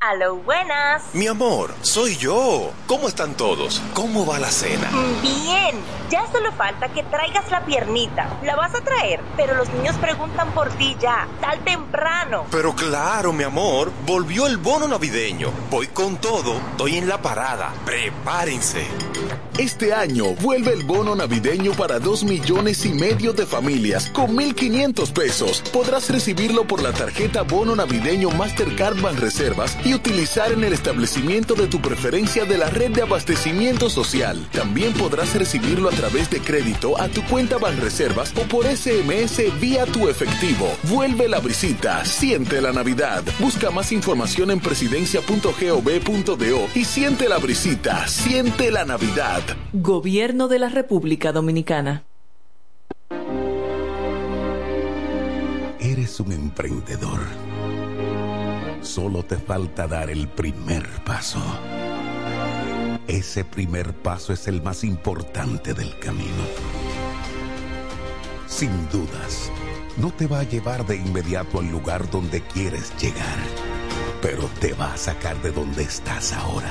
Aló, buenas. Mi amor, soy yo. ¿Cómo están todos? ¿Cómo va la cena? Bien, ya solo falta que traigas la piernita. La vas a traer, pero los niños preguntan por ti ya, tal temprano. Pero claro, mi amor, volvió el bono navideño. Voy con todo, estoy en la parada. Prepárense. Este año vuelve el bono navideño para 2 millones y medio de familias con 1.500 pesos. Podrás recibirlo por la tarjeta Bono Navideño Mastercard Banreservas y utilizar en el establecimiento de tu preferencia de la red de abastecimiento social. También podrás recibirlo a través de crédito a tu cuenta Banreservas o por SMS vía tu efectivo. Vuelve la brisita, siente la Navidad. Busca más información en presidencia.gov.do y siente la brisita, siente la Navidad. Gobierno de la República Dominicana. Eres un emprendedor. Solo te falta dar el primer paso. Ese primer paso es el más importante del camino. Sin dudas, no te va a llevar de inmediato al lugar donde quieres llegar, pero te va a sacar de donde estás ahora.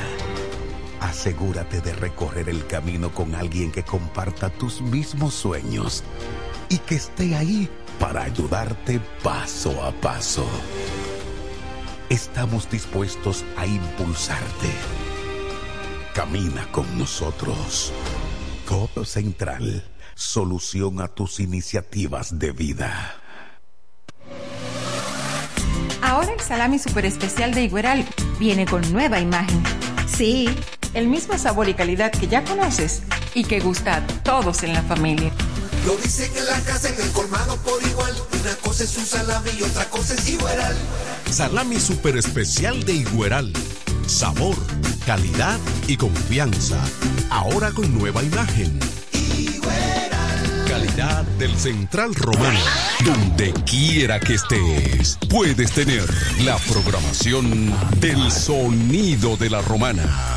Asegúrate de recorrer el camino con alguien que comparta tus mismos sueños y que esté ahí para ayudarte paso a paso. Estamos dispuestos a impulsarte. Camina con nosotros. Codo Central, solución a tus iniciativas de vida. Ahora el salami super especial de Igueral viene con nueva imagen. Sí, el mismo sabor y calidad que ya conoces y que gusta a todos en la familia. Lo dicen en la casa, en el colmado por igual. Una cosa es un salami y otra cosa es Igueral. Salami super especial de Igueral. Sabor, calidad y confianza. Ahora con nueva imagen. Calidad del Central Romano. Donde quiera que estés, puedes tener la programación del sonido de la romana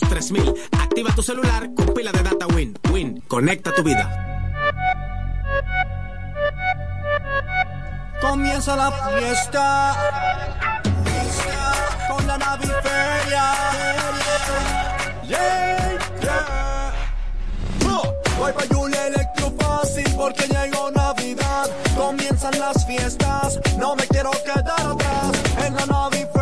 3000 Activa tu celular con pila de data Win. Win, conecta tu vida. Comienza la fiesta con la naviferia. Yeah, yeah. Oh, voy pa' Julia Electro Fácil porque llegó Navidad. Comienzan las fiestas, no me quiero quedar atrás. En la naviferia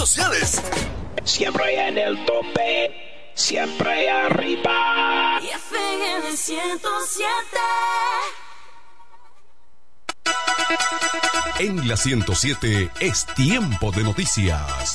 sociales. Siempre en el tope, siempre arriba. Y FM 107. En la 107 es tiempo de noticias.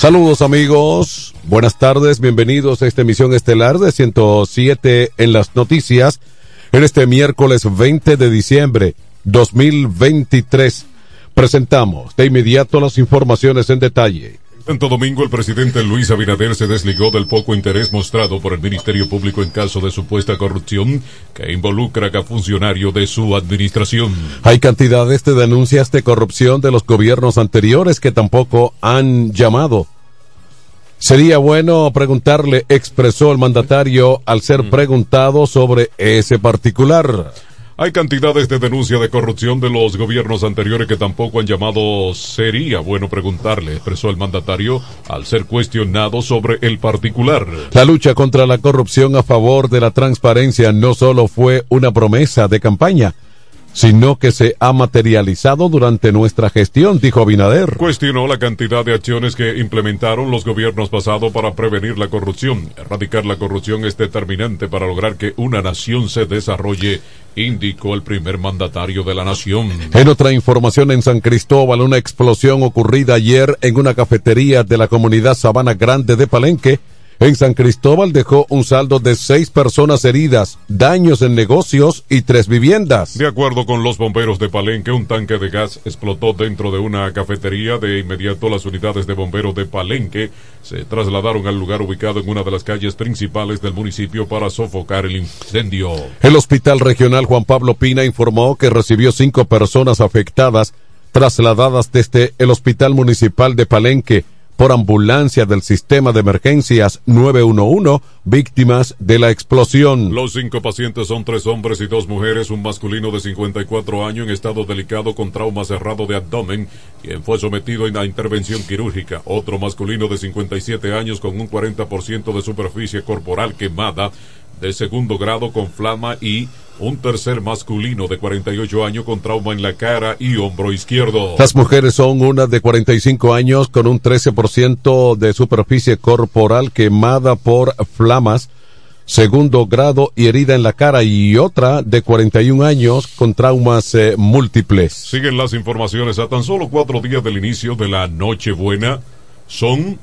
Saludos amigos, buenas tardes, bienvenidos a esta emisión estelar de 107 en las noticias en este miércoles 20 de diciembre 2023. Presentamos de inmediato las informaciones en detalle. Santo Domingo, el presidente Luis Abinader se desligó del poco interés mostrado por el Ministerio Público en caso de supuesta corrupción que involucra a funcionario de su administración. Hay cantidades de denuncias de corrupción de los gobiernos anteriores que tampoco han llamado. Sería bueno preguntarle, expresó el mandatario al ser preguntado sobre ese particular. Hay cantidades de denuncia de corrupción de los gobiernos anteriores que tampoco han llamado. Sería bueno preguntarle, expresó el mandatario, al ser cuestionado sobre el particular. La lucha contra la corrupción a favor de la transparencia no solo fue una promesa de campaña, sino que se ha materializado durante nuestra gestión, dijo Abinader. Cuestionó la cantidad de acciones que implementaron los gobiernos pasados para prevenir la corrupción. Erradicar la corrupción es determinante para lograr que una nación se desarrolle, indicó el primer mandatario de la nación. En otra información en San Cristóbal, una explosión ocurrida ayer en una cafetería de la comunidad Sabana Grande de Palenque en San Cristóbal dejó un saldo de seis personas heridas, daños en negocios y tres viviendas. De acuerdo con los bomberos de Palenque, un tanque de gas explotó dentro de una cafetería. De inmediato, las unidades de bomberos de Palenque se trasladaron al lugar ubicado en una de las calles principales del municipio para sofocar el incendio. El Hospital Regional Juan Pablo Pina informó que recibió cinco personas afectadas trasladadas desde el Hospital Municipal de Palenque por ambulancia del sistema de emergencias 911, víctimas de la explosión. Los cinco pacientes son tres hombres y dos mujeres, un masculino de 54 años en estado delicado con trauma cerrado de abdomen, quien fue sometido a intervención quirúrgica, otro masculino de 57 años con un 40% de superficie corporal quemada, de segundo grado con flama y un tercer masculino de 48 años con trauma en la cara y hombro izquierdo. Las mujeres son una de 45 años con un 13% de superficie corporal quemada por flamas, segundo grado y herida en la cara y otra de 41 años con traumas eh, múltiples. Siguen las informaciones a tan solo cuatro días del inicio de la Nochebuena. Son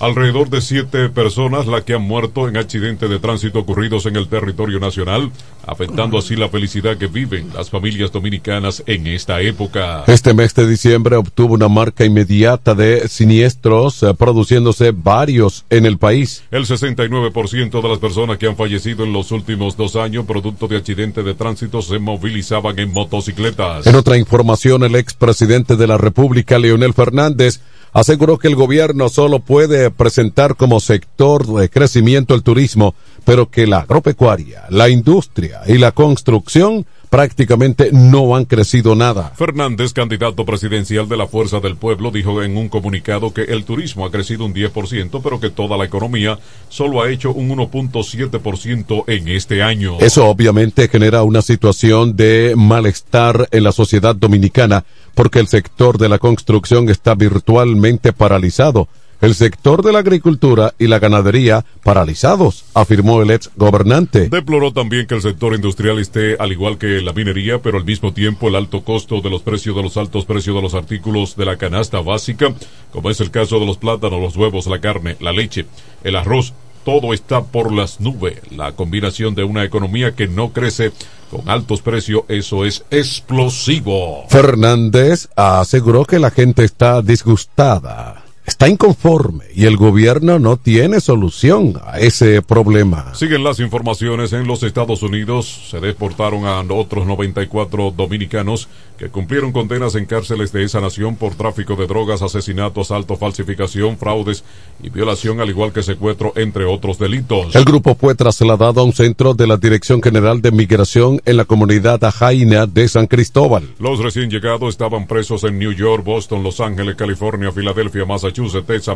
Alrededor de siete personas las que han muerto en accidentes de tránsito ocurridos en el territorio nacional, afectando así la felicidad que viven las familias dominicanas en esta época. Este mes de diciembre obtuvo una marca inmediata de siniestros, eh, produciéndose varios en el país. El 69% de las personas que han fallecido en los últimos dos años producto de accidentes de tránsito se movilizaban en motocicletas. En otra información, el expresidente de la República, Leonel Fernández, aseguró que el gobierno solo puede presentar como sector de crecimiento el turismo, pero que la agropecuaria, la industria y la construcción prácticamente no han crecido nada. Fernández, candidato presidencial de la Fuerza del Pueblo, dijo en un comunicado que el turismo ha crecido un 10%, pero que toda la economía solo ha hecho un 1.7% en este año. Eso obviamente genera una situación de malestar en la sociedad dominicana, porque el sector de la construcción está virtualmente paralizado el sector de la agricultura y la ganadería paralizados, afirmó el ex gobernante. Deploró también que el sector industrial esté al igual que la minería, pero al mismo tiempo el alto costo de los precios de los altos precios de los artículos de la canasta básica, como es el caso de los plátanos, los huevos, la carne, la leche, el arroz, todo está por las nubes. La combinación de una economía que no crece con altos precios, eso es explosivo. Fernández aseguró que la gente está disgustada está inconforme y el gobierno no tiene solución a ese problema. Siguen las informaciones en los Estados Unidos. Se deportaron a otros 94 dominicanos que cumplieron condenas en cárceles de esa nación por tráfico de drogas, asesinato, asalto, falsificación, fraudes y violación, al igual que secuestro, entre otros delitos. El grupo fue trasladado a un centro de la Dirección General de Migración en la comunidad Ajaina de San Cristóbal. Los recién llegados estaban presos en New York, Boston, Los Ángeles, California, Filadelfia, Massachusetts,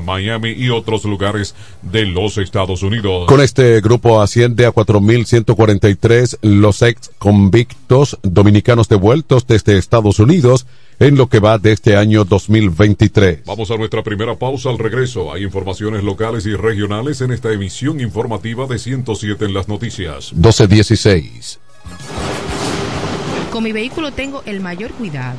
Miami y otros lugares de los Estados Unidos. Con este grupo asciende a 4.143 los ex convictos dominicanos devueltos desde Estados Unidos en lo que va de este año 2023. Vamos a nuestra primera pausa al regreso. Hay informaciones locales y regionales en esta emisión informativa de 107 en las noticias. 1216. Con mi vehículo tengo el mayor cuidado.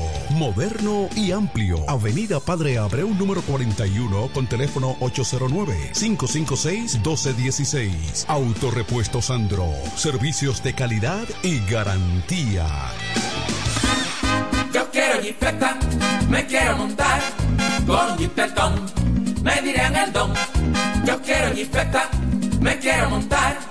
Moderno y amplio. Avenida Padre Abreu número 41 con teléfono 809-556-1216. Autorepuesto Sandro. Servicios de calidad y garantía. Yo quiero jipeta, me quiero montar con jipetón, me dirán el don. Yo quiero jipeta, me quiero montar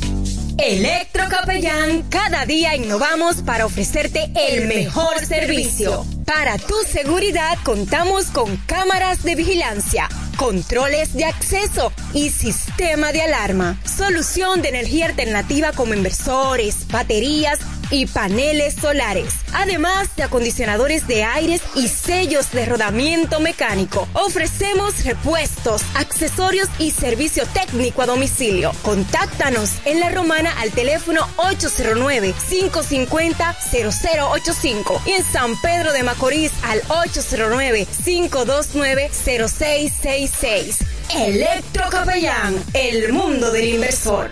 Electrocapellán, cada día innovamos para ofrecerte el mejor servicio. Para tu seguridad contamos con cámaras de vigilancia, controles de acceso y sistema de alarma. Solución de energía alternativa como inversores, baterías y paneles solares. Además de acondicionadores de aires y sellos de rodamiento mecánico. Ofrecemos repuestos, accesorios y servicio técnico a domicilio. Contáctanos en La Romana al teléfono 809-550-0085 y en San Pedro de Macorís al 809-529-0666. Electrocapellán, el mundo del inversor.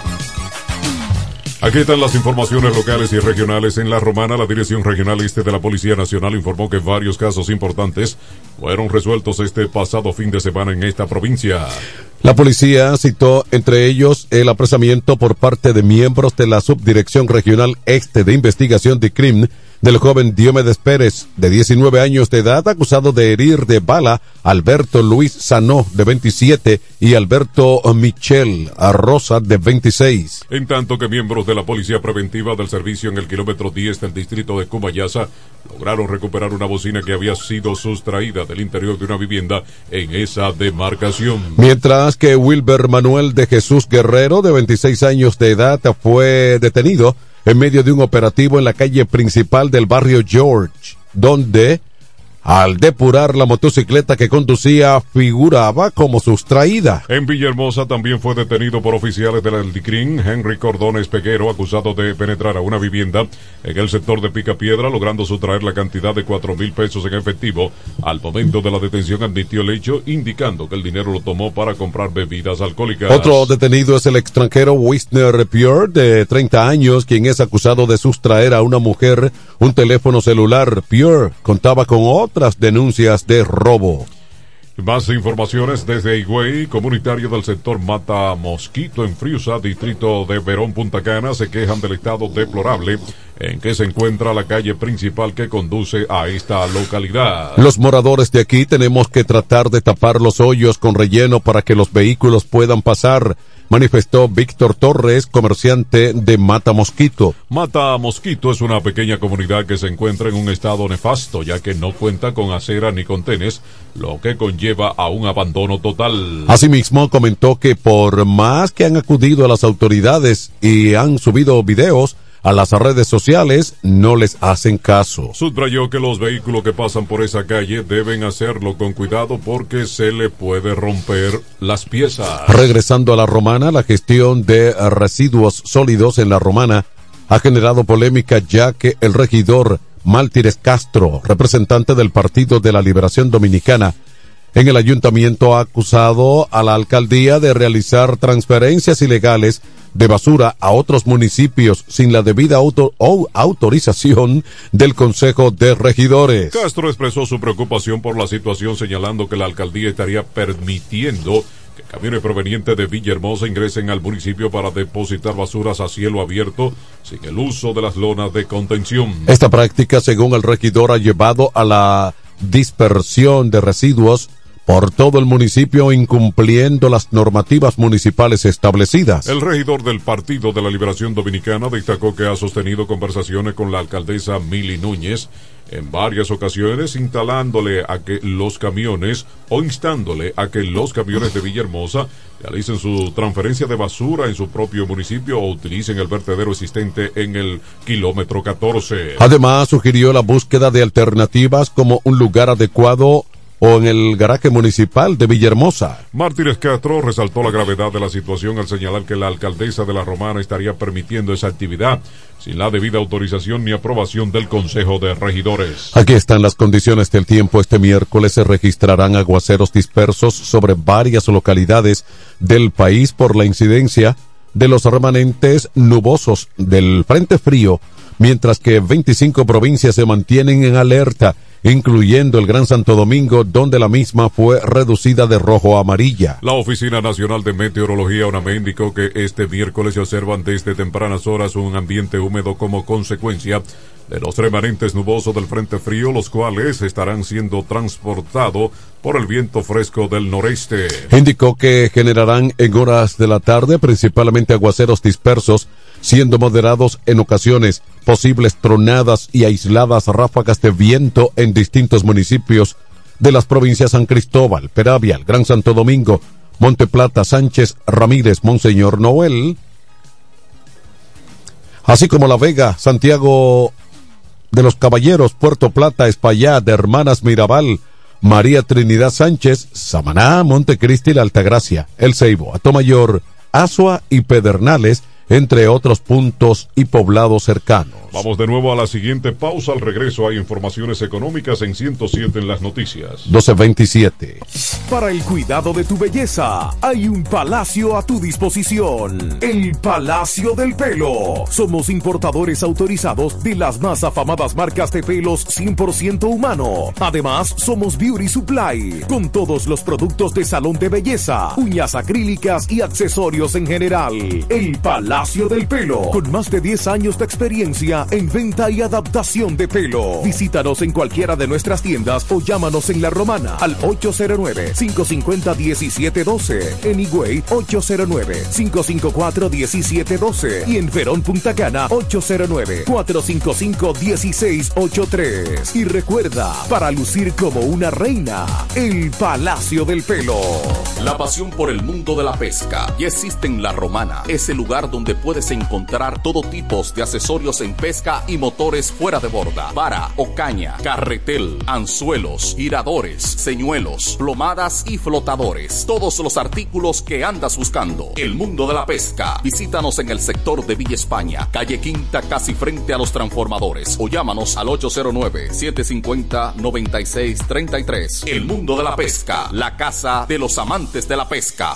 Aquí están las informaciones locales y regionales. En La Romana, la Dirección Regional Este de la Policía Nacional informó que varios casos importantes fueron resueltos este pasado fin de semana en esta provincia. La policía citó entre ellos el apresamiento por parte de miembros de la Subdirección Regional Este de Investigación de Crimen del joven Diomedes Pérez, de 19 años de edad, acusado de herir de bala Alberto Luis Sanó, de 27, y Alberto Michel Arrosa, de 26. En tanto que miembros de la Policía Preventiva del Servicio en el kilómetro 10 del distrito de Cumayasa lograron recuperar una bocina que había sido sustraída del interior de una vivienda en esa demarcación. Mientras que Wilber Manuel de Jesús Guerrero, de 26 años de edad, fue detenido en medio de un operativo en la calle principal del barrio George, donde al depurar la motocicleta que conducía figuraba como sustraída. En Villahermosa también fue detenido por oficiales del Aldicrín Henry Cordones Peguero, acusado de penetrar a una vivienda en el sector de Picapiedra, logrando sustraer la cantidad de cuatro mil pesos en efectivo. Al momento de la detención admitió el hecho, indicando que el dinero lo tomó para comprar bebidas alcohólicas. Otro detenido es el extranjero Wisner Pure, de 30 años, quien es acusado de sustraer a una mujer un teléfono celular. Pure contaba con otro otras denuncias de robo. Más informaciones desde Higüey, comunitario del sector Mata Mosquito en Friusa, distrito de Verón Punta Cana, se quejan del estado deplorable en que se encuentra la calle principal que conduce a esta localidad. Los moradores de aquí tenemos que tratar de tapar los hoyos con relleno para que los vehículos puedan pasar manifestó Víctor Torres, comerciante de Mata Mosquito. Mata Mosquito es una pequeña comunidad que se encuentra en un estado nefasto, ya que no cuenta con acera ni contenes, lo que conlleva a un abandono total. Asimismo, comentó que por más que han acudido a las autoridades y han subido videos, a las redes sociales no les hacen caso. Subrayó que los vehículos que pasan por esa calle deben hacerlo con cuidado porque se le puede romper las piezas. Regresando a la romana, la gestión de residuos sólidos en la romana ha generado polémica ya que el regidor Maltires Castro, representante del Partido de la Liberación Dominicana, en el ayuntamiento ha acusado a la alcaldía de realizar transferencias ilegales de basura a otros municipios sin la debida auto o autorización del Consejo de Regidores. Castro expresó su preocupación por la situación señalando que la alcaldía estaría permitiendo que camiones provenientes de Villahermosa ingresen al municipio para depositar basuras a cielo abierto sin el uso de las lonas de contención. Esta práctica, según el regidor, ha llevado a la dispersión de residuos por todo el municipio incumpliendo las normativas municipales establecidas. El regidor del Partido de la Liberación Dominicana destacó que ha sostenido conversaciones con la alcaldesa Mili Núñez en varias ocasiones instalándole a que los camiones o instándole a que los camiones de Villahermosa realicen su transferencia de basura en su propio municipio o utilicen el vertedero existente en el kilómetro 14. Además, sugirió la búsqueda de alternativas como un lugar adecuado o en el garaje municipal de Villahermosa. Mártires Castro resaltó la gravedad de la situación al señalar que la alcaldesa de la Romana estaría permitiendo esa actividad sin la debida autorización ni aprobación del Consejo de Regidores. Aquí están las condiciones del tiempo. Este miércoles se registrarán aguaceros dispersos sobre varias localidades del país por la incidencia de los remanentes nubosos del Frente Frío, mientras que 25 provincias se mantienen en alerta incluyendo el Gran Santo Domingo, donde la misma fue reducida de rojo a amarilla. La Oficina Nacional de Meteorología UNAME indicó que este miércoles se observan desde tempranas horas un ambiente húmedo como consecuencia de los remanentes nubosos del Frente Frío, los cuales estarán siendo transportados por el viento fresco del noreste. Indicó que generarán en horas de la tarde principalmente aguaceros dispersos siendo moderados en ocasiones, posibles tronadas y aisladas ráfagas de viento en distintos municipios de las provincias San Cristóbal, Peravia, Gran Santo Domingo, Monte Plata, Sánchez, Ramírez, Monseñor Noel, así como La Vega, Santiago de los Caballeros, Puerto Plata, Espaillat, Hermanas Mirabal, María Trinidad Sánchez, Samaná, Montecristi, La Altagracia, El Ceibo, Atomayor, Asua y Pedernales, entre otros puntos y poblados cercanos. Vamos de nuevo a la siguiente pausa. Al regreso hay informaciones económicas en 107 en las noticias. 1227. Para el cuidado de tu belleza, hay un palacio a tu disposición. El Palacio del Pelo. Somos importadores autorizados de las más afamadas marcas de pelos 100% humano. Además, somos Beauty Supply, con todos los productos de salón de belleza, uñas acrílicas y accesorios en general. El Palacio del Pelo, con más de 10 años de experiencia en venta y adaptación de pelo. Visítanos en cualquiera de nuestras tiendas o llámanos en La Romana al 809-550-1712, en Higüey 809-554-1712 y en Verón Punta Cana 809-455-1683. Y recuerda, para lucir como una reina, el Palacio del Pelo. La pasión por el mundo de la pesca ya existe en La Romana. Es el lugar donde puedes encontrar todo tipo de accesorios en pesca y motores fuera de borda, vara o caña, carretel, anzuelos, giradores, señuelos, plomadas y flotadores. Todos los artículos que andas buscando. El mundo de la pesca. Visítanos en el sector de Villa España, calle Quinta, casi frente a los transformadores. O llámanos al 809-750-9633. El mundo de la pesca. La casa de los amantes de la pesca.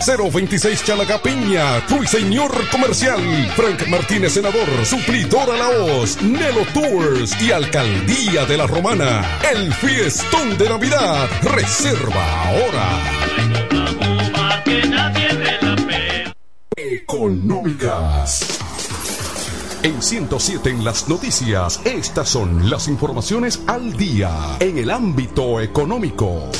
026 Chalagapiña, Ruiseñor Comercial. Frank Martínez, senador, suplidor a la voz. Nelo Tours y Alcaldía de la Romana. El fiestón de Navidad. Reserva ahora. Económicas. En 107 en las noticias, estas son las informaciones al día en el ámbito económico.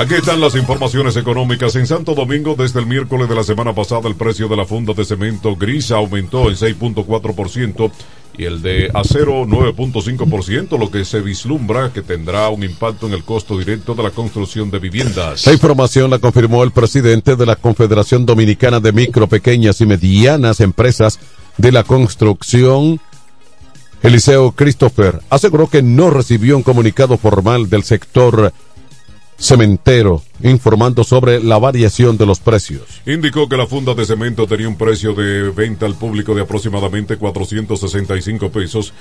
Aquí están las informaciones económicas. En Santo Domingo, desde el miércoles de la semana pasada, el precio de la funda de cemento gris aumentó en 6.4% y el de acero 9.5%, lo que se vislumbra que tendrá un impacto en el costo directo de la construcción de viviendas. La información la confirmó el presidente de la Confederación Dominicana de Micro, Pequeñas y Medianas Empresas de la Construcción, Eliseo Christopher. Aseguró que no recibió un comunicado formal del sector cementero informando sobre la variación de los precios. Indicó que la funda de cemento tenía un precio de venta al público de aproximadamente 465 pesos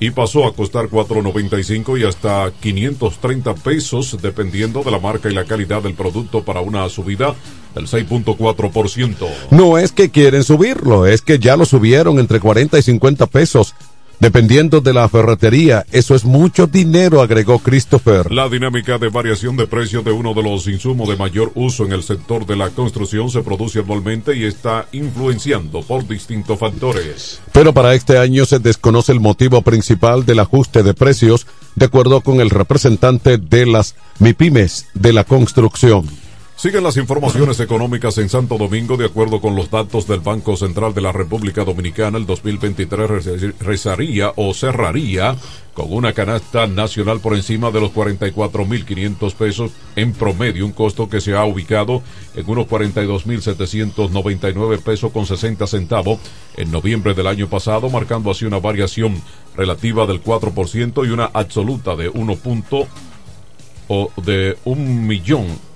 y pasó a costar 4.95 y hasta 530 pesos dependiendo de la marca y la calidad del producto para una subida del 6.4%. No es que quieren subirlo, es que ya lo subieron entre 40 y 50 pesos. Dependiendo de la ferretería, eso es mucho dinero, agregó Christopher. La dinámica de variación de precio de uno de los insumos de mayor uso en el sector de la construcción se produce anualmente y está influenciando por distintos factores. Pero para este año se desconoce el motivo principal del ajuste de precios, de acuerdo con el representante de las MIPIMES de la construcción. Siguen las informaciones económicas en Santo Domingo. De acuerdo con los datos del Banco Central de la República Dominicana, el 2023 rezaría o cerraría con una canasta nacional por encima de los 44.500 pesos en promedio, un costo que se ha ubicado en unos 42.799 pesos con 60 centavos en noviembre del año pasado, marcando así una variación relativa del 4% y una absoluta de 1 punto o de un millón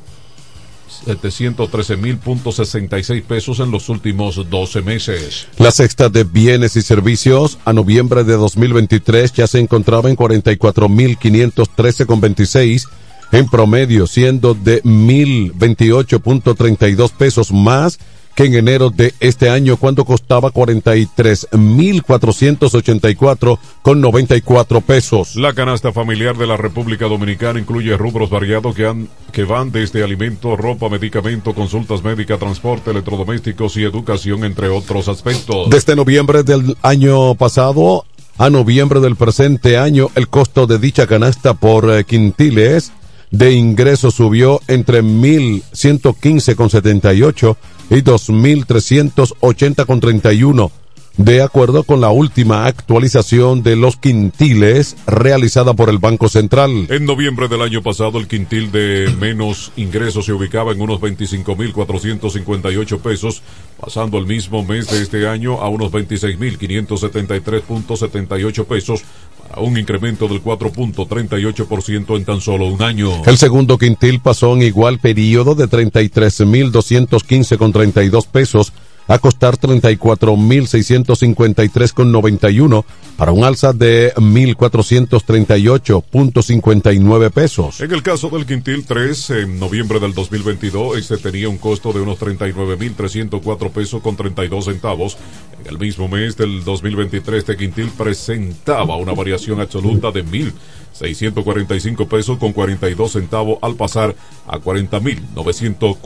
713.66 pesos en los últimos 12 meses. La sexta de bienes y servicios a noviembre de 2023 ya se encontraba en 44.513,26 en promedio, siendo de 1.028.32 pesos más que en enero de este año cuando costaba 43.484 con 94 pesos. La canasta familiar de la República Dominicana incluye rubros variados que, han, que van desde alimentos, ropa, medicamento, consultas médicas, transporte, electrodomésticos y educación, entre otros aspectos. Desde noviembre del año pasado a noviembre del presente año, el costo de dicha canasta por eh, quintiles de ingreso subió entre 1.115,78 y 2.380,31, de acuerdo con la última actualización de los quintiles realizada por el Banco Central. En noviembre del año pasado, el quintil de menos ingresos se ubicaba en unos 25.458 pesos, pasando el mismo mes de este año a unos 26.573.78 pesos, para un incremento del 4.38% en tan solo un año. El segundo quintil pasó en igual periodo de 33.215,32 pesos a costar 34.653,91 para un alza de 1.438.59 pesos. En el caso del Quintil 3, en noviembre del 2022, este tenía un costo de unos 39.304 pesos con 32 centavos. En el mismo mes del 2023, este Quintil presentaba una variación absoluta de 1.645 pesos con 42 centavos al pasar a 40.900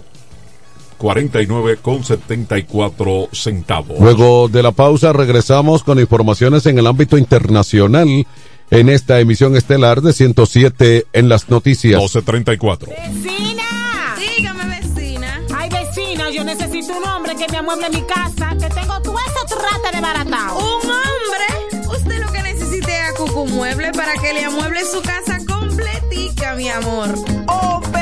49 con 74 centavos. Luego de la pausa regresamos con informaciones en el ámbito internacional en esta emisión estelar de 107 en las noticias. 1234. ¡Vecina! Dígame, vecina. Ay, vecina, yo necesito un hombre que me amueble mi casa, que tengo todo eso trata de baratao. ¿Un hombre? Usted lo que necesite es a Cucu Mueble para que le amueble su casa completica, mi amor. Oh, pero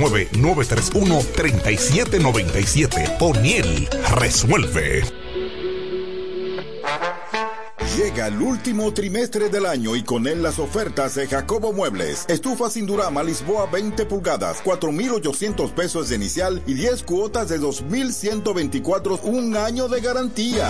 809-931-3797. O'Neill resuelve. Llega el último trimestre del año y con él las ofertas de Jacobo Muebles. Estufa sin Durama Lisboa 20 pulgadas, 4.800 pesos de inicial y 10 cuotas de 2.124, un año de garantía.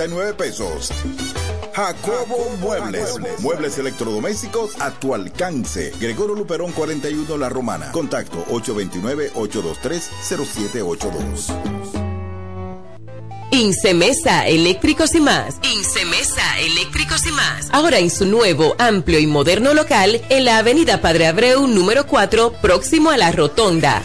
12.339 pesos. Jacobo Muebles. Muebles electrodomésticos a tu alcance. Gregorio Luperón 41 La Romana. Contacto 829-823-0782. Incemesa Eléctricos y más. Incemesa Eléctricos y más. Ahora en su nuevo, amplio y moderno local en la Avenida Padre Abreu número 4, próximo a la Rotonda.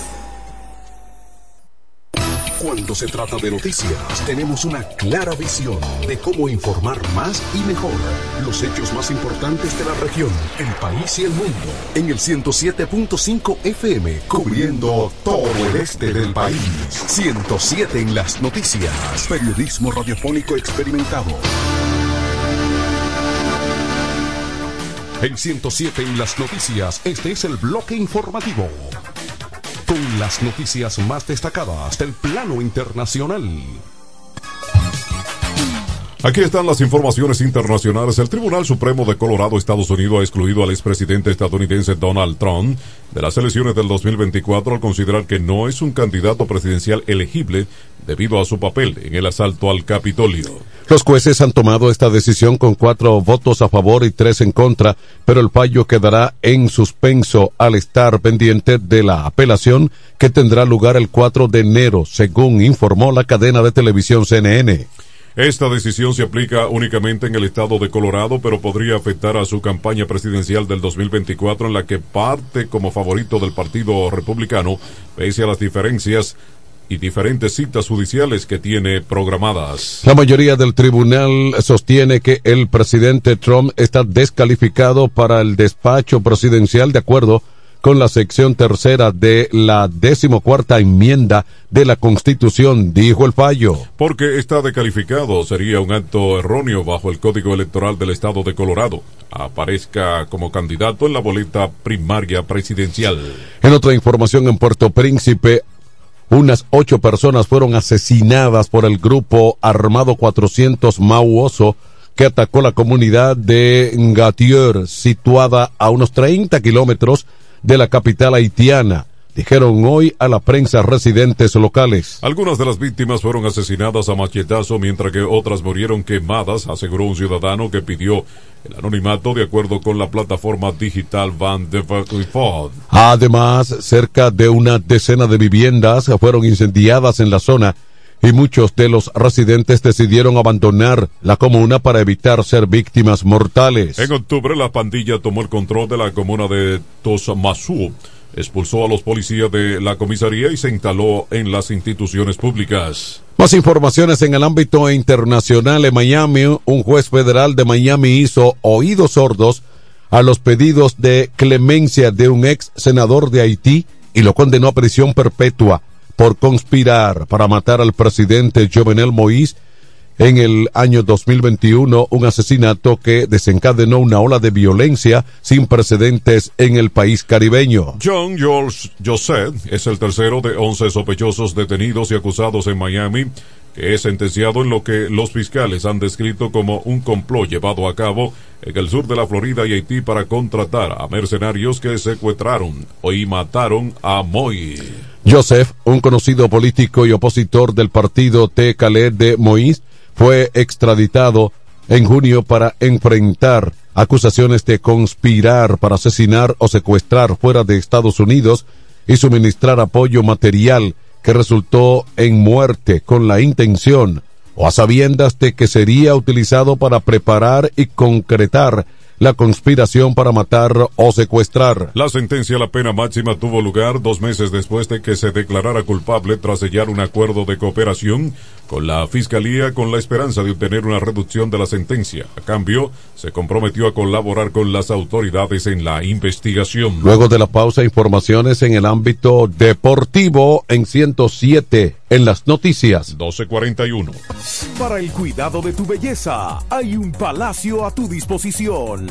Cuando se trata de noticias, tenemos una clara visión de cómo informar más y mejor. Los hechos más importantes de la región, el país y el mundo. En el 107.5 FM, cubriendo todo el este del país. 107 en las noticias. Periodismo radiofónico experimentado. En 107 en las noticias, este es el bloque informativo. Con las noticias más destacadas del plano internacional. Aquí están las informaciones internacionales. El Tribunal Supremo de Colorado, Estados Unidos, ha excluido al expresidente estadounidense Donald Trump de las elecciones del 2024 al considerar que no es un candidato presidencial elegible debido a su papel en el asalto al Capitolio. Los jueces han tomado esta decisión con cuatro votos a favor y tres en contra, pero el fallo quedará en suspenso al estar pendiente de la apelación que tendrá lugar el 4 de enero, según informó la cadena de televisión CNN. Esta decisión se aplica únicamente en el estado de Colorado, pero podría afectar a su campaña presidencial del 2024 en la que parte como favorito del Partido Republicano, pese a las diferencias y diferentes citas judiciales que tiene programadas. La mayoría del tribunal sostiene que el presidente Trump está descalificado para el despacho presidencial de acuerdo con la sección tercera de la decimocuarta enmienda de la Constitución, dijo el fallo. Porque está descalificado sería un acto erróneo bajo el Código Electoral del Estado de Colorado. Aparezca como candidato en la boleta primaria presidencial. En otra información en Puerto Príncipe, unas ocho personas fueron asesinadas por el grupo armado 400 Mauoso que atacó la comunidad de Ngatier, situada a unos 30 kilómetros de la capital haitiana. Dijeron hoy a la prensa residentes locales. Algunas de las víctimas fueron asesinadas a machetazo mientras que otras murieron quemadas, aseguró un ciudadano que pidió el anonimato de acuerdo con la plataforma digital Van de Además, cerca de una decena de viviendas fueron incendiadas en la zona y muchos de los residentes decidieron abandonar la comuna para evitar ser víctimas mortales. En octubre, la pandilla tomó el control de la comuna de Tosmasú expulsó a los policías de la comisaría y se instaló en las instituciones públicas. Más informaciones en el ámbito internacional. En Miami, un juez federal de Miami hizo oídos sordos a los pedidos de clemencia de un ex senador de Haití y lo condenó a prisión perpetua por conspirar para matar al presidente Jovenel Moïse en el año 2021 un asesinato que desencadenó una ola de violencia sin precedentes en el país caribeño. John George Joseph es el tercero de 11 sospechosos detenidos y acusados en Miami que es sentenciado en lo que los fiscales han descrito como un complot llevado a cabo en el sur de la Florida y Haití para contratar a mercenarios que secuestraron y mataron a Moy. Joseph, un conocido político y opositor del partido T. Calais de Moïse, fue extraditado en junio para enfrentar acusaciones de conspirar para asesinar o secuestrar fuera de Estados Unidos y suministrar apoyo material que resultó en muerte con la intención o a sabiendas de que sería utilizado para preparar y concretar la conspiración para matar o secuestrar. La sentencia a la pena máxima tuvo lugar dos meses después de que se declarara culpable tras sellar un acuerdo de cooperación con la Fiscalía con la esperanza de obtener una reducción de la sentencia. A cambio, se comprometió a colaborar con las autoridades en la investigación. Luego de la pausa, informaciones en el ámbito deportivo en 107 en las noticias. 1241. Para el cuidado de tu belleza, hay un palacio a tu disposición.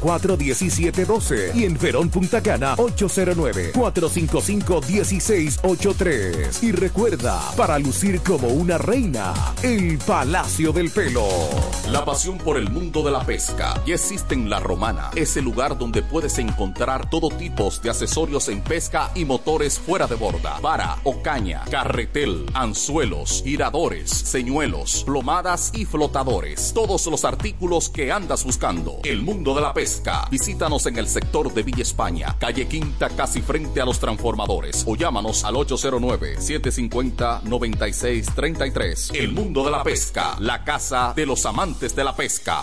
809-554-1712 y en Verón Punta Cana 809-455-1683. Y recuerda, para lucir como una reina, el Palacio del Pelo. La pasión por el mundo de la pesca ya existe en La Romana. Es el lugar donde puedes encontrar todo tipo de accesorios en pesca y motores fuera de borda. Vara o caña, carretel, anzuelos, giradores, señuelos, plomadas y flotadores. Todos los artículos que andas buscando. El mundo de la pesca. Visítanos en el sector de Villa España, calle Quinta, casi frente a los transformadores. O llámanos al 809-750-9633. El mundo de la pesca, la casa de los amantes de la pesca.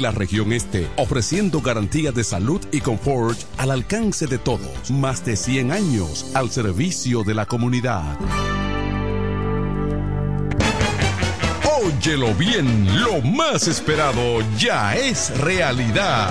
la región este, ofreciendo garantía de salud y confort al alcance de todos. Más de 100 años al servicio de la comunidad. Óyelo bien, lo más esperado ya es realidad.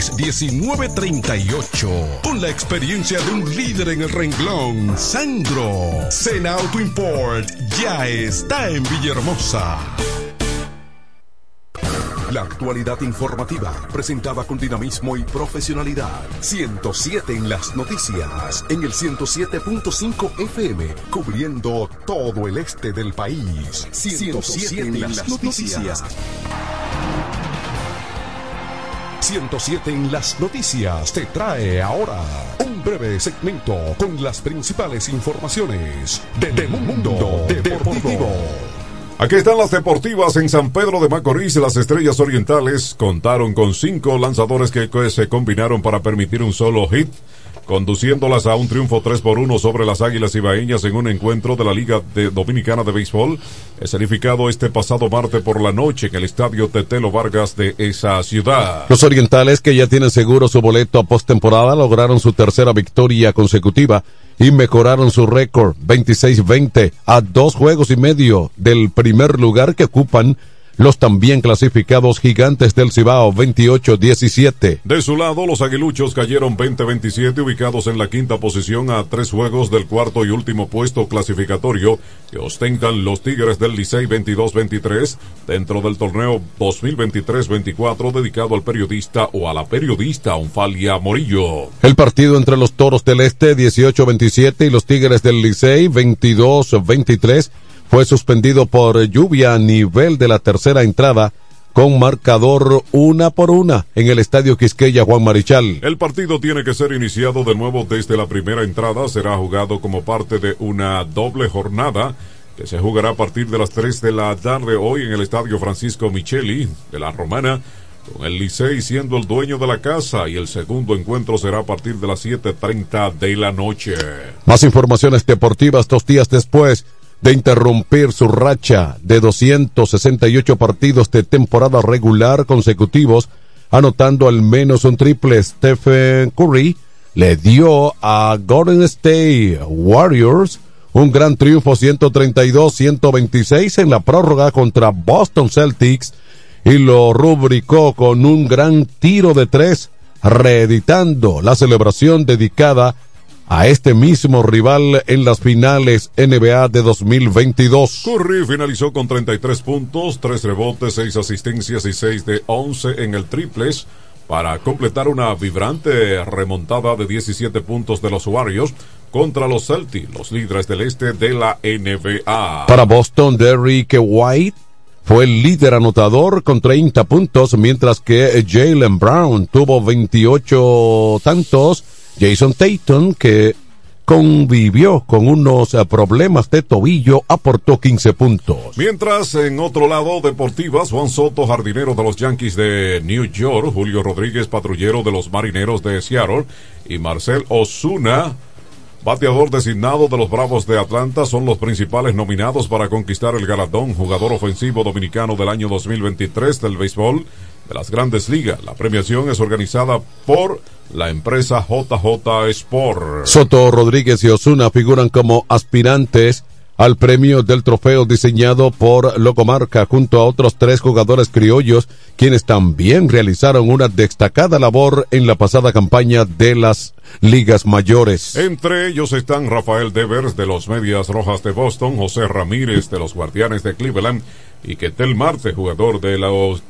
809-866-1938. Con la experiencia de un líder en el renglón, Sandro. Sena Auto Import ya está en Villahermosa. La actualidad informativa, presentada con dinamismo y profesionalidad. 107 en las noticias, en el 107.5 FM, cubriendo todo el este del país. 107 en las noticias. 107 en las noticias te trae ahora un breve segmento con las principales informaciones de, de Mundo Deportivo. Aquí están las deportivas en San Pedro de Macorís. Las estrellas orientales contaron con cinco lanzadores que se combinaron para permitir un solo hit, conduciéndolas a un triunfo 3 por 1 sobre las Águilas Ibaeñas en un encuentro de la Liga de Dominicana de Béisbol, escenificado este pasado martes por la noche en el estadio Tetelo Vargas de esa ciudad. Los orientales que ya tienen seguro su boleto a postemporada lograron su tercera victoria consecutiva y mejoraron su récord 26-20 a dos juegos y medio del primer lugar que ocupan los también clasificados gigantes del Cibao 28-17. De su lado, los aguiluchos cayeron 20-27 ubicados en la quinta posición a tres juegos del cuarto y último puesto clasificatorio que ostentan los Tigres del Licey 22-23 dentro del torneo 2023-24 dedicado al periodista o a la periodista Onfalia Morillo. El partido entre los Toros del Este 18-27 y los Tigres del Licey 22-23 fue suspendido por lluvia a nivel de la tercera entrada con marcador una por una en el Estadio Quisqueya Juan Marichal. El partido tiene que ser iniciado de nuevo desde la primera entrada. Será jugado como parte de una doble jornada que se jugará a partir de las 3 de la tarde hoy en el Estadio Francisco Micheli de la Romana con el Licey siendo el dueño de la casa y el segundo encuentro será a partir de las 7.30 de la noche. Más informaciones deportivas dos días después de interrumpir su racha de 268 partidos de temporada regular consecutivos, anotando al menos un triple. Stephen Curry le dio a Golden State Warriors un gran triunfo 132-126 en la prórroga contra Boston Celtics y lo rubricó con un gran tiro de tres, reeditando la celebración dedicada a este mismo rival en las finales NBA de 2022. Curry finalizó con 33 puntos, 3 rebotes, 6 asistencias y 6 de 11 en el triples para completar una vibrante remontada de 17 puntos de los Warriors contra los Celtics, los líderes del este de la NBA. Para Boston, Derrick White fue el líder anotador con 30 puntos, mientras que Jalen Brown tuvo 28 tantos Jason Tatum, que convivió con unos eh, problemas de tobillo, aportó 15 puntos. Mientras, en otro lado, deportivas, Juan Soto, jardinero de los Yankees de New York, Julio Rodríguez, patrullero de los Marineros de Seattle, y Marcel Osuna, bateador designado de los Bravos de Atlanta, son los principales nominados para conquistar el galardón jugador ofensivo dominicano del año 2023 del béisbol de las grandes ligas. La premiación es organizada por la empresa JJ Sport. Soto, Rodríguez y Osuna figuran como aspirantes al premio del trofeo diseñado por Locomarca junto a otros tres jugadores criollos quienes también realizaron una destacada labor en la pasada campaña de las ligas mayores. Entre ellos están Rafael Devers de los Medias Rojas de Boston, José Ramírez de los Guardianes de Cleveland y Ketel Marte, jugador de los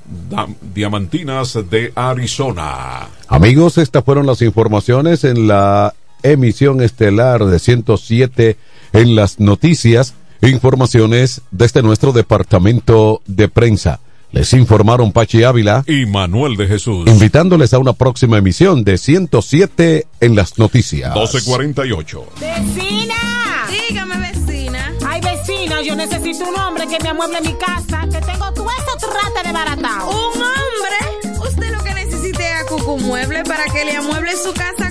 Diamantinas de Arizona. Amigos, estas fueron las informaciones en la emisión estelar de 107 en las noticias. Informaciones desde nuestro departamento de prensa. Les informaron Pachi Ávila y Manuel de Jesús. Invitándoles a una próxima emisión de 107 en las noticias. 1248. ¡Vecina! Dígame, vecina. Ay, vecina, yo necesito un hombre que me amueble mi casa, que tengo todo eso trate de baratao. ¿Un hombre? Usted lo que necesita es a Cucu Cucumueble para que le amueble su casa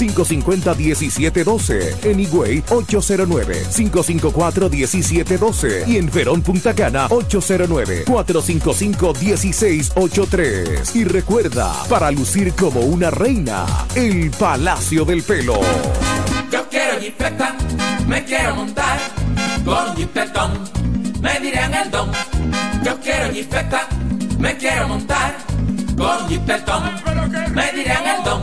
809-550-1712. En Higüey, 809-554-1712. Y en Verón Punta Cana, 809-455-1683. Y recuerda, para lucir como una reina, el Palacio del Pelo. Yo quiero jipeta, me quiero montar con jipetón, me dirán el don. Yo quiero jipeta, me quiero montar con jipetón, me dirán el don.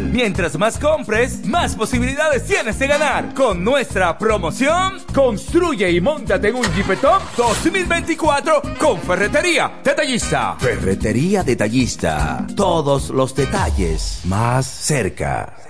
Mientras más compres, más posibilidades tienes de ganar. Con nuestra promoción, construye y montate en un Jeepetop 2024 con Ferretería Detallista. Ferretería Detallista. Todos los detalles más cerca.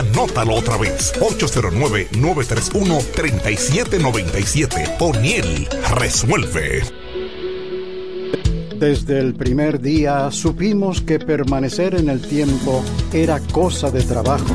Anótalo otra vez. 809-931-3797. O'Neill resuelve. Desde el primer día supimos que permanecer en el tiempo era cosa de trabajo.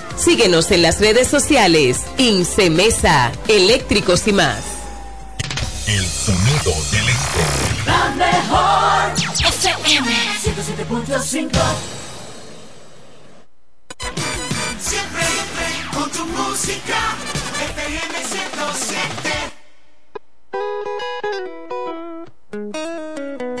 Síguenos en las redes sociales. Incemesa, eléctricos y más. El sonido del este. La mejor FM 107.5 Siempre con tu música FM 107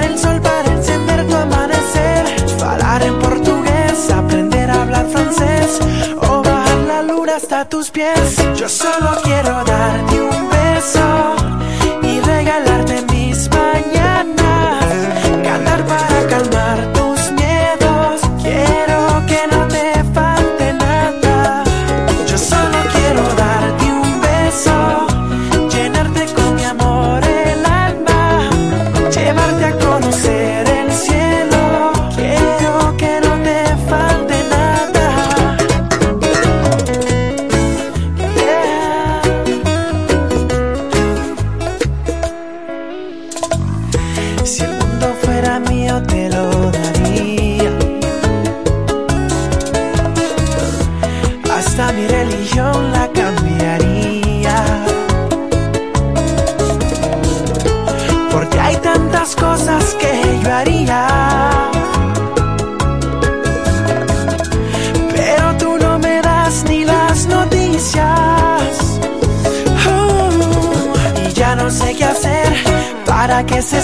Yo solo quiero darte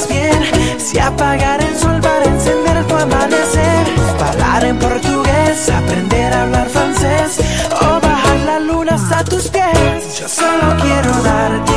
bien. Si apagar el sol para encender tu amanecer. Hablar en portugués, aprender a hablar francés. O bajar la luna hasta tus pies. Yo solo quiero darte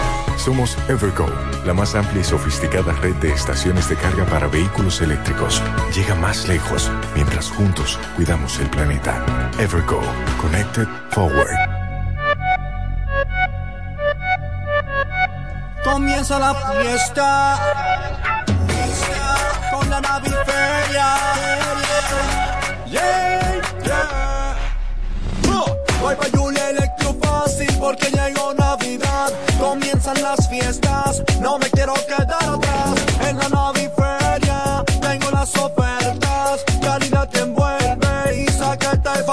Somos Evergo, la más amplia y sofisticada red de estaciones de carga para vehículos eléctricos. Llega más lejos mientras juntos cuidamos el planeta. Evergo, Connected Forward. Comienza la fiesta con la naviferia. Yeah, yeah. Oh, Voy pa' Julia Electro Fácil porque llegó Navidad. Las fiestas, no me quiero quedar atrás. En la naviferia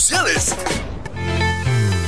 sociales.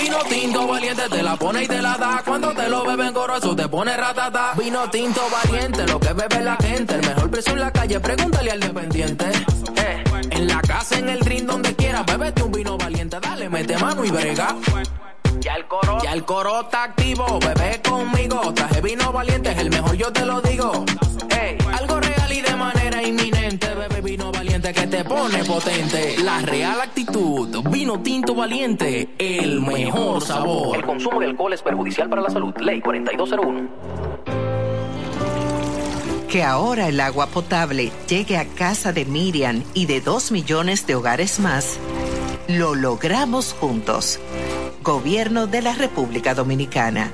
Vino tinto valiente te la pone y te la da. Cuando te lo beben goroso te pone ratata. Vino tinto valiente, lo que bebe la gente. El mejor precio en la calle, pregúntale al dependiente. Eh, en la casa, en el drink, donde quiera, bébete un vino valiente. Dale, mete mano y brega. Ya el coro, ya el coro está activo, bebé conmigo. Traje vino valiente, es el mejor, yo te lo digo. Ey, algo y de manera inminente, bebé vino valiente que te pone potente. La real actitud, vino tinto valiente, el mejor sabor. El consumo de alcohol es perjudicial para la salud. Ley 4201. Que ahora el agua potable llegue a casa de Miriam y de dos millones de hogares más, lo logramos juntos. Gobierno de la República Dominicana.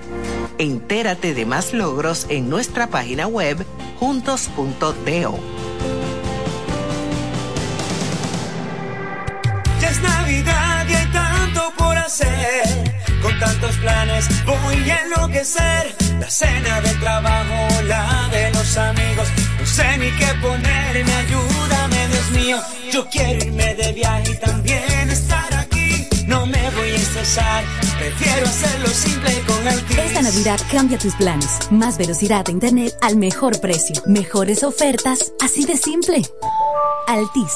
Entérate de más logros en nuestra página web juntos.do. Ya es Navidad y hay tanto por hacer. Con tantos planes voy a enloquecer. La cena del trabajo, la de los amigos. No sé ni qué ponerme, ayúdame, Dios mío. Yo quiero irme de viaje y también. Prefiero hacerlo simple con Altis. Esta Navidad cambia tus planes. Más velocidad de internet al mejor precio. Mejores ofertas, así de simple. Altis.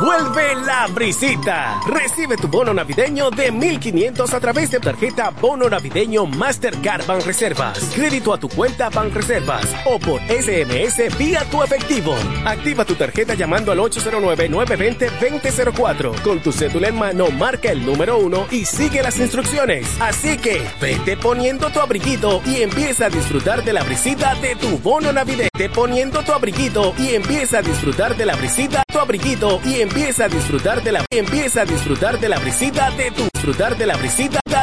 Vuelve la brisita. Recibe tu bono navideño de 1500 a través de tarjeta Bono Navideño Mastercard Reservas. Crédito a tu cuenta Reservas o por SMS vía tu efectivo. Activa tu tarjeta llamando al 809-920-2004. Con tu cédula en mano, marca el número 1 y sigue las instrucciones. Así que vete poniendo tu abriguito y empieza a disfrutar de la brisita de tu bono navideño. Vete poniendo tu abriguito y empieza a disfrutar de la brisita tu abriguito y empieza a disfrutar de la empieza a disfrutar de la brisita de tu disfrutar de la brisita de